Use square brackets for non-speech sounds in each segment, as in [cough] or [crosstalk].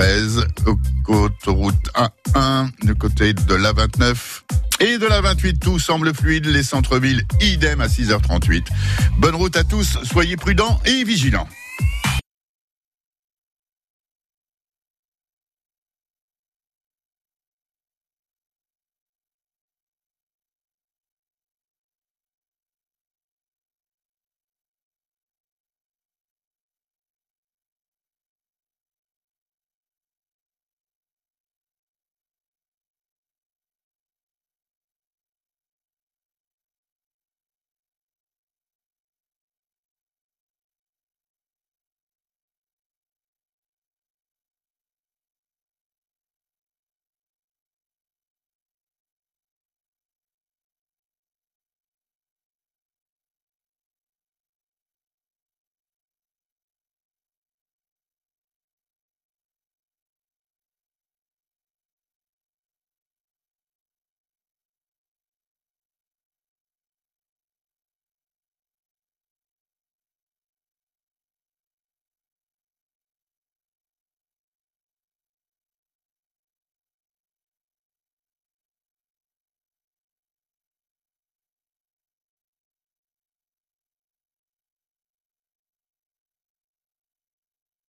A13, autoroute A1, du côté de l'A29 et de la 28, tout semble fluide. Les centres-villes, idem à 6h38. Bonne route à tous, soyez prudents et vigilants.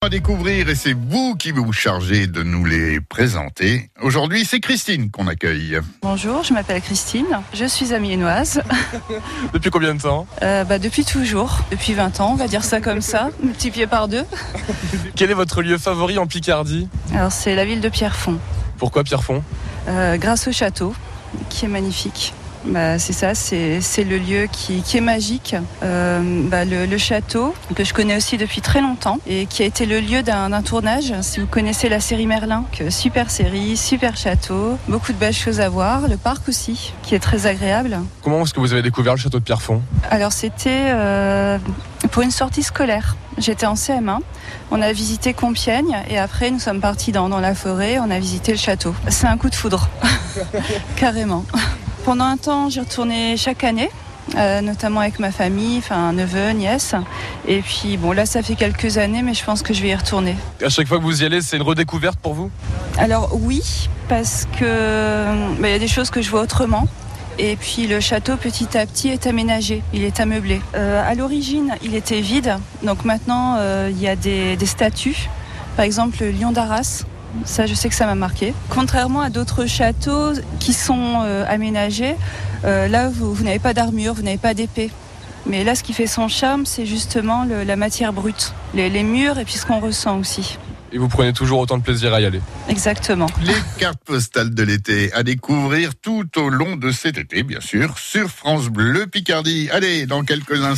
À découvrir et c'est vous qui vous chargez de nous les présenter. Aujourd'hui, c'est Christine qu'on accueille. Bonjour, je m'appelle Christine, je suis amiénoise. [laughs] depuis combien de temps? Euh, bah, Depuis toujours, depuis 20 ans, on va dire ça comme ça, [laughs] multiplié par deux. Quel est votre lieu favori en Picardie? Alors c'est la ville de Pierrefonds. Pourquoi Pierrefonds? Euh, Grâce au château, qui est magnifique. Bah, c'est ça, c'est le lieu qui, est magique. Euh, bah, le, château, que je connais aussi depuis très longtemps, et qui a été le lieu d'un tournage. Si vous connaissez la série Merlin, que super série, super château, beaucoup de belles choses à voir. Le parc aussi, qui est très agréable. Comment est-ce que vous avez découvert le château de Pierrefonds? Alors c'était euh, pour une sortie scolaire. J'étais en CM1. On a visité Compiègne et après nous sommes partis dans, dans la forêt. On a visité le château. C'est un coup de foudre, [laughs] carrément. Pendant un temps, j'y retournais chaque année. Euh, notamment avec ma famille, enfin neveu, nièce. Et puis bon, là, ça fait quelques années, mais je pense que je vais y retourner. À chaque fois que vous y allez, c'est une redécouverte pour vous? Alors oui, parce que bah, il y a des choses que je vois autrement. Et puis le château petit à petit est aménagé, il est ameublé. Euh, à l'origine, il était vide, donc maintenant euh, il y a des, des statues. Par exemple, le lion d'Arras, ça, je sais que ça m'a marqué. Contrairement à d'autres châteaux qui sont euh, aménagés, euh, là, vous, n'avez pas d'armure, vous n'avez pas d'épée. Mais là, ce qui fait son charme, c'est justement la matière brute, les, les murs et puis ce qu'on ressent aussi. Et vous prenez toujours autant de plaisir à y aller. Exactement. Les cartes postales de l'été à découvrir tout au long de cet été, bien sûr, sur France Bleu Picardie. Allez, dans quelques instants.